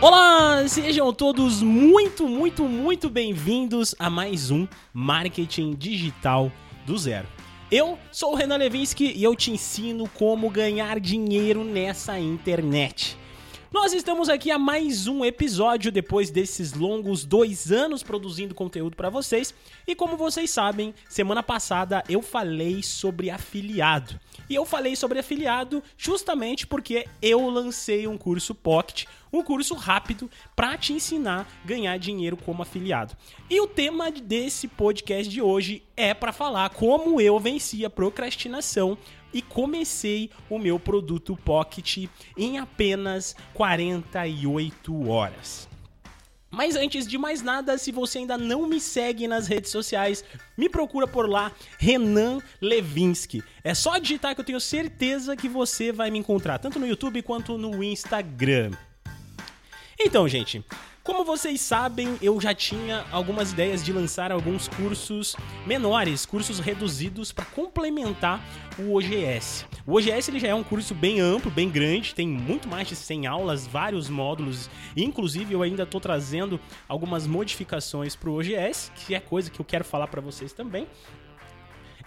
Olá, sejam todos muito, muito, muito bem-vindos a mais um Marketing Digital do Zero. Eu sou o Renan Levinsky e eu te ensino como ganhar dinheiro nessa internet. Nós estamos aqui a mais um episódio depois desses longos dois anos produzindo conteúdo para vocês. E como vocês sabem, semana passada eu falei sobre afiliado. E eu falei sobre afiliado justamente porque eu lancei um curso Pocket, um curso rápido para te ensinar a ganhar dinheiro como afiliado. E o tema desse podcast de hoje é para falar como eu venci a procrastinação e comecei o meu produto Pocket em apenas 48 horas. Mas antes de mais nada, se você ainda não me segue nas redes sociais, me procura por lá, Renan Levinsky. É só digitar que eu tenho certeza que você vai me encontrar, tanto no YouTube quanto no Instagram. Então, gente, como vocês sabem, eu já tinha algumas ideias de lançar alguns cursos menores, cursos reduzidos para complementar o OGS. O OGS ele já é um curso bem amplo, bem grande, tem muito mais de 100 aulas, vários módulos, inclusive eu ainda estou trazendo algumas modificações para o OGS, que é coisa que eu quero falar para vocês também.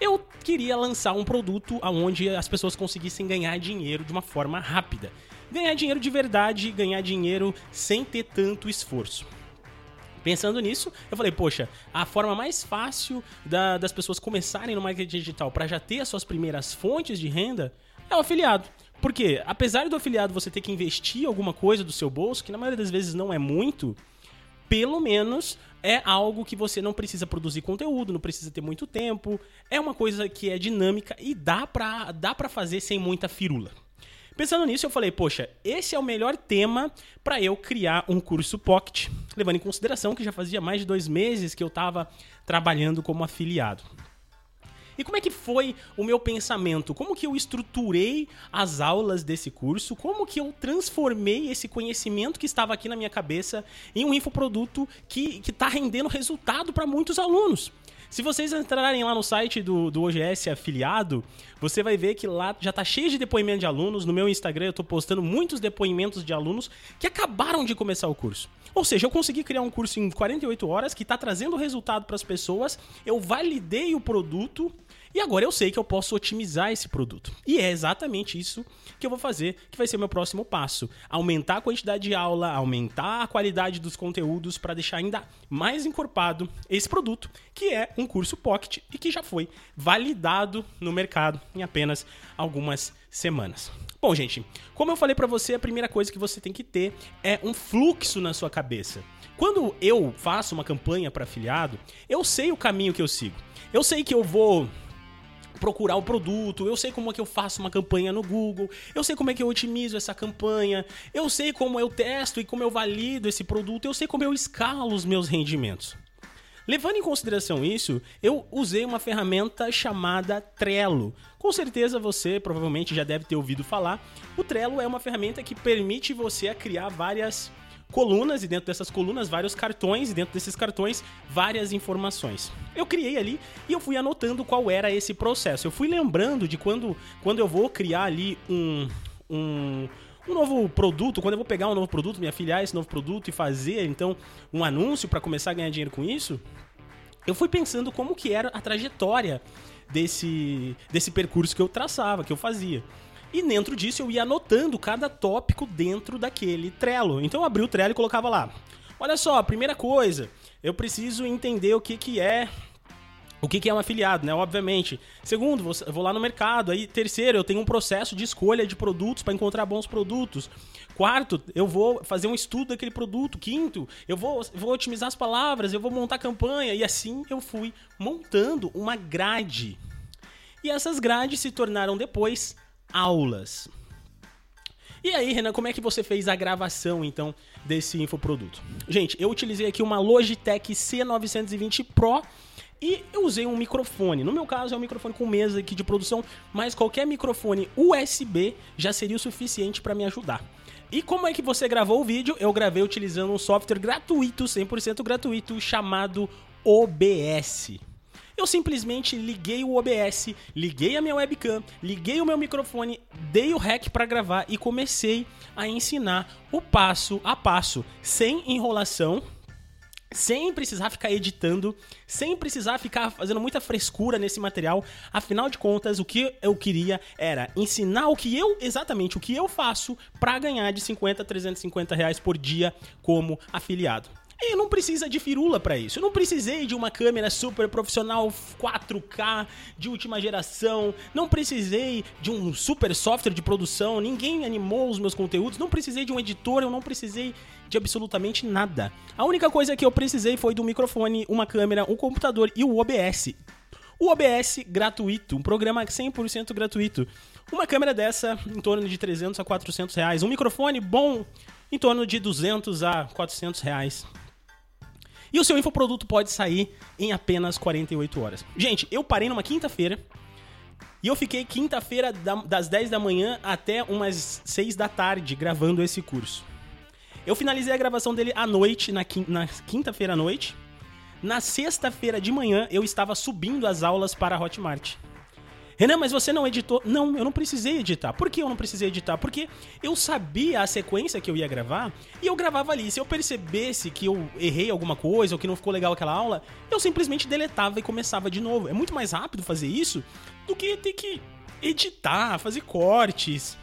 Eu queria lançar um produto onde as pessoas conseguissem ganhar dinheiro de uma forma rápida ganhar dinheiro de verdade, ganhar dinheiro sem ter tanto esforço. Pensando nisso, eu falei, poxa, a forma mais fácil da, das pessoas começarem no marketing digital para já ter as suas primeiras fontes de renda é o afiliado. Porque, apesar do afiliado você ter que investir alguma coisa do seu bolso, que na maioria das vezes não é muito, pelo menos é algo que você não precisa produzir conteúdo, não precisa ter muito tempo, é uma coisa que é dinâmica e dá pra, dá pra fazer sem muita firula. Pensando nisso, eu falei, poxa, esse é o melhor tema para eu criar um curso Pocket, levando em consideração que já fazia mais de dois meses que eu estava trabalhando como afiliado. E como é que foi o meu pensamento? Como que eu estruturei as aulas desse curso? Como que eu transformei esse conhecimento que estava aqui na minha cabeça em um infoproduto que está rendendo resultado para muitos alunos? Se vocês entrarem lá no site do, do OGS afiliado, você vai ver que lá já tá cheio de depoimentos de alunos. No meu Instagram eu tô postando muitos depoimentos de alunos que acabaram de começar o curso. Ou seja, eu consegui criar um curso em 48 horas que está trazendo resultado para as pessoas. Eu validei o produto e agora eu sei que eu posso otimizar esse produto. E é exatamente isso que eu vou fazer, que vai ser meu próximo passo. Aumentar a quantidade de aula, aumentar a qualidade dos conteúdos para deixar ainda mais encorpado esse produto, que é um curso Pocket e que já foi validado no mercado em apenas algumas semanas. Bom, gente, como eu falei para você, a primeira coisa que você tem que ter é um fluxo na sua cabeça. Quando eu faço uma campanha para afiliado, eu sei o caminho que eu sigo. Eu sei que eu vou procurar o produto, eu sei como é que eu faço uma campanha no Google, eu sei como é que eu otimizo essa campanha, eu sei como eu testo e como eu valido esse produto, eu sei como eu escalo os meus rendimentos. Levando em consideração isso, eu usei uma ferramenta chamada Trello. Com certeza você provavelmente já deve ter ouvido falar. O Trello é uma ferramenta que permite você criar várias colunas e dentro dessas colunas vários cartões e dentro desses cartões várias informações. Eu criei ali e eu fui anotando qual era esse processo. Eu fui lembrando de quando, quando eu vou criar ali um, um um novo produto, quando eu vou pegar um novo produto, me afiliar a esse novo produto e fazer então um anúncio para começar a ganhar dinheiro com isso, eu fui pensando como que era a trajetória desse, desse percurso que eu traçava, que eu fazia. E dentro disso eu ia anotando cada tópico dentro daquele Trello. Então eu abri o Trello e colocava lá. Olha só, primeira coisa, eu preciso entender o que, que é o que, é um afiliado, né? Obviamente. Segundo, vou lá no mercado. Aí, terceiro, eu tenho um processo de escolha de produtos para encontrar bons produtos. Quarto, eu vou fazer um estudo daquele produto. Quinto, eu vou, vou otimizar as palavras, eu vou montar campanha. E assim eu fui montando uma grade. E essas grades se tornaram depois aulas. E aí, Renan, como é que você fez a gravação, então, desse infoproduto? Gente, eu utilizei aqui uma Logitech C920 Pro e eu usei um microfone. No meu caso, é um microfone com mesa aqui de produção, mas qualquer microfone USB já seria o suficiente para me ajudar. E como é que você gravou o vídeo? Eu gravei utilizando um software gratuito, 100% gratuito, chamado OBS. Eu simplesmente liguei o OBS, liguei a minha webcam, liguei o meu microfone, dei o rec para gravar e comecei a ensinar o passo a passo, sem enrolação sem precisar ficar editando, sem precisar ficar fazendo muita frescura nesse material. Afinal de contas, o que eu queria era ensinar o que eu, exatamente o que eu faço para ganhar de 50 a 350 reais por dia como afiliado. E não precisa de firula para isso. Eu não precisei de uma câmera super profissional 4K de última geração. Não precisei de um super software de produção. Ninguém animou os meus conteúdos. Não precisei de um editor. Eu não precisei de absolutamente nada. A única coisa que eu precisei foi do microfone, uma câmera, um computador e o OBS. O OBS gratuito, um programa 100% gratuito. Uma câmera dessa em torno de 300 a 400 reais. Um microfone bom em torno de 200 a 400 reais. E o seu infoproduto pode sair em apenas 48 horas. Gente, eu parei numa quinta-feira e eu fiquei quinta-feira das 10 da manhã até umas 6 da tarde gravando esse curso. Eu finalizei a gravação dele à noite, na quinta-feira à noite. Na sexta-feira de manhã, eu estava subindo as aulas para a Hotmart. Renan, mas você não editou? Não, eu não precisei editar. Por que eu não precisei editar? Porque eu sabia a sequência que eu ia gravar e eu gravava ali. Se eu percebesse que eu errei alguma coisa ou que não ficou legal aquela aula, eu simplesmente deletava e começava de novo. É muito mais rápido fazer isso do que ter que editar, fazer cortes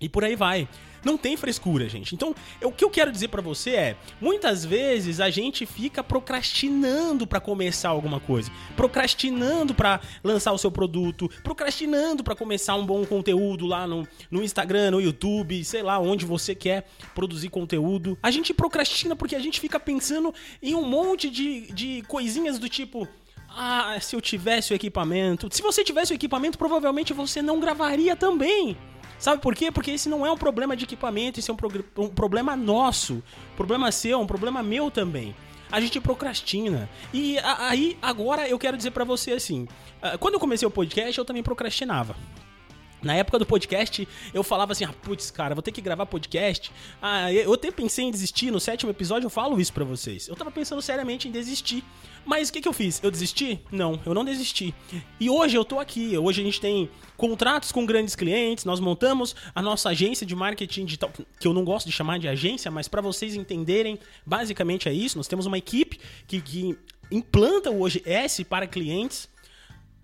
e por aí vai. Não tem frescura, gente. Então, o que eu quero dizer para você é, muitas vezes a gente fica procrastinando para começar alguma coisa, procrastinando para lançar o seu produto, procrastinando para começar um bom conteúdo lá no, no Instagram, no YouTube, sei lá, onde você quer produzir conteúdo. A gente procrastina porque a gente fica pensando em um monte de, de coisinhas do tipo ah, se eu tivesse o equipamento. Se você tivesse o equipamento, provavelmente você não gravaria também. Sabe por quê? Porque esse não é um problema de equipamento, esse é um, um problema nosso. Problema seu, um problema meu também. A gente procrastina. E aí, agora eu quero dizer para você assim: ah, quando eu comecei o podcast, eu também procrastinava. Na época do podcast, eu falava assim: ah, putz, cara, vou ter que gravar podcast. Ah, eu até pensei em desistir. No sétimo episódio, eu falo isso para vocês. Eu tava pensando seriamente em desistir. Mas o que, que eu fiz? Eu desisti? Não, eu não desisti. E hoje eu tô aqui. Hoje a gente tem contratos com grandes clientes. Nós montamos a nossa agência de marketing digital, que eu não gosto de chamar de agência, mas para vocês entenderem, basicamente é isso. Nós temos uma equipe que, que implanta Hoje S para clientes.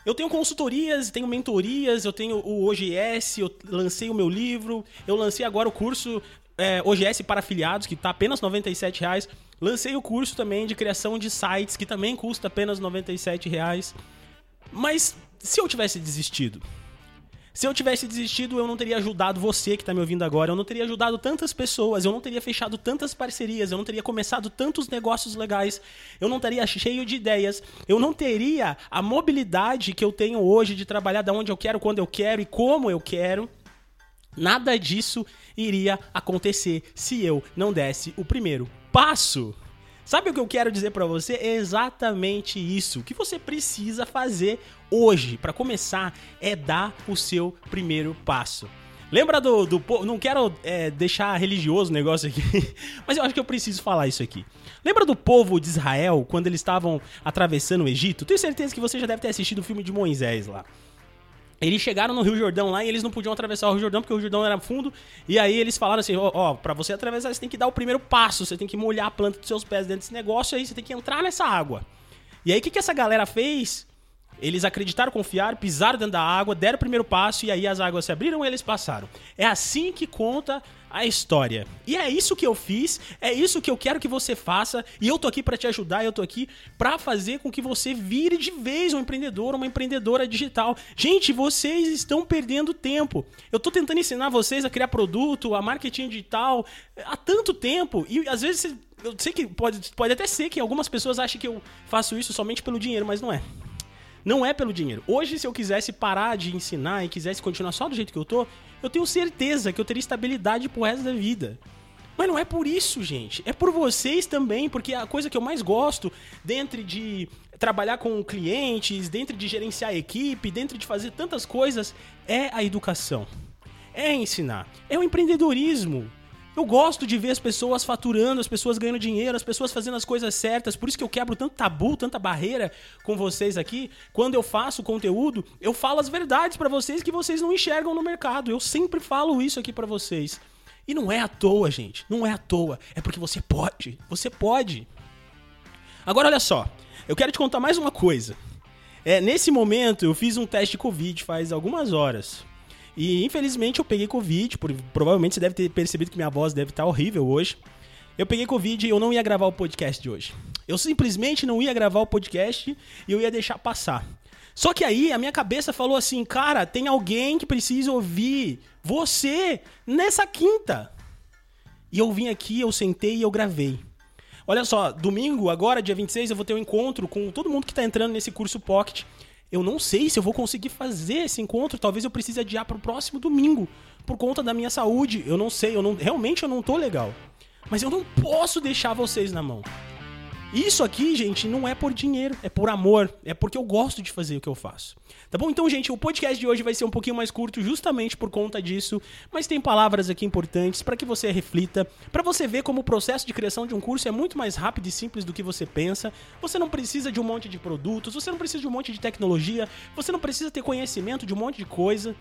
Eu tenho consultorias, tenho mentorias, eu tenho o OGS, eu lancei o meu livro, eu lancei agora o curso é, OGS para afiliados, que está apenas 97 reais. Lancei o curso também de criação de sites, que também custa apenas 97 reais. Mas se eu tivesse desistido, se eu tivesse desistido, eu não teria ajudado você que está me ouvindo agora, eu não teria ajudado tantas pessoas, eu não teria fechado tantas parcerias, eu não teria começado tantos negócios legais, eu não estaria cheio de ideias, eu não teria a mobilidade que eu tenho hoje de trabalhar da onde eu quero, quando eu quero e como eu quero. Nada disso iria acontecer se eu não desse o primeiro passo. Sabe o que eu quero dizer para você? É exatamente isso. O que você precisa fazer hoje, para começar, é dar o seu primeiro passo. Lembra do. do não quero é, deixar religioso o negócio aqui, mas eu acho que eu preciso falar isso aqui. Lembra do povo de Israel quando eles estavam atravessando o Egito? Tenho certeza que você já deve ter assistido o filme de Moisés lá. Eles chegaram no Rio Jordão lá e eles não podiam atravessar o Rio Jordão porque o Rio Jordão era fundo. E aí eles falaram assim: ó, ó pra você atravessar, você tem que dar o primeiro passo, você tem que molhar a planta dos seus pés dentro desse negócio, aí você tem que entrar nessa água. E aí o que, que essa galera fez? Eles acreditaram, confiaram, pisaram dentro da água, deram o primeiro passo e aí as águas se abriram e eles passaram. É assim que conta a história. E é isso que eu fiz, é isso que eu quero que você faça, e eu tô aqui para te ajudar, eu tô aqui para fazer com que você vire de vez um empreendedor, uma empreendedora digital. Gente, vocês estão perdendo tempo. Eu tô tentando ensinar vocês a criar produto, a marketing digital há tanto tempo, e às vezes eu sei que pode, pode até ser que algumas pessoas achem que eu faço isso somente pelo dinheiro, mas não é. Não é pelo dinheiro. Hoje, se eu quisesse parar de ensinar e quisesse continuar só do jeito que eu tô, eu tenho certeza que eu teria estabilidade pro resto da vida. Mas não é por isso, gente. É por vocês também, porque a coisa que eu mais gosto, dentro de trabalhar com clientes, dentro de gerenciar a equipe, dentro de fazer tantas coisas, é a educação. É ensinar. É o empreendedorismo. Eu gosto de ver as pessoas faturando, as pessoas ganhando dinheiro, as pessoas fazendo as coisas certas. Por isso que eu quebro tanto tabu, tanta barreira com vocês aqui. Quando eu faço conteúdo, eu falo as verdades para vocês que vocês não enxergam no mercado. Eu sempre falo isso aqui para vocês. E não é à toa, gente. Não é à toa. É porque você pode. Você pode. Agora olha só. Eu quero te contar mais uma coisa. É, nesse momento eu fiz um teste de Covid faz algumas horas. E infelizmente eu peguei Covid, por, provavelmente você deve ter percebido que minha voz deve estar horrível hoje. Eu peguei Covid e eu não ia gravar o podcast de hoje. Eu simplesmente não ia gravar o podcast e eu ia deixar passar. Só que aí a minha cabeça falou assim, cara, tem alguém que precisa ouvir você nessa quinta. E eu vim aqui, eu sentei e eu gravei. Olha só, domingo, agora, dia 26, eu vou ter um encontro com todo mundo que está entrando nesse curso Pocket. Eu não sei se eu vou conseguir fazer esse encontro. Talvez eu precise adiar para o próximo domingo por conta da minha saúde. Eu não sei, eu não, realmente eu não tô legal. Mas eu não posso deixar vocês na mão. Isso aqui, gente, não é por dinheiro, é por amor, é porque eu gosto de fazer o que eu faço. Tá bom? Então, gente, o podcast de hoje vai ser um pouquinho mais curto justamente por conta disso, mas tem palavras aqui importantes para que você reflita, para você ver como o processo de criação de um curso é muito mais rápido e simples do que você pensa. Você não precisa de um monte de produtos, você não precisa de um monte de tecnologia, você não precisa ter conhecimento de um monte de coisa.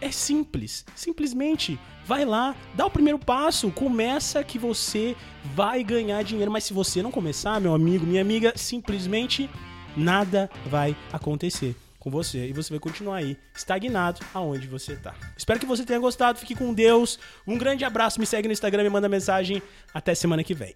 É simples. Simplesmente vai lá, dá o primeiro passo, começa que você vai ganhar dinheiro. Mas se você não começar, meu amigo, minha amiga, simplesmente nada vai acontecer com você e você vai continuar aí estagnado aonde você tá. Espero que você tenha gostado, fique com Deus. Um grande abraço, me segue no Instagram, me manda mensagem. Até semana que vem.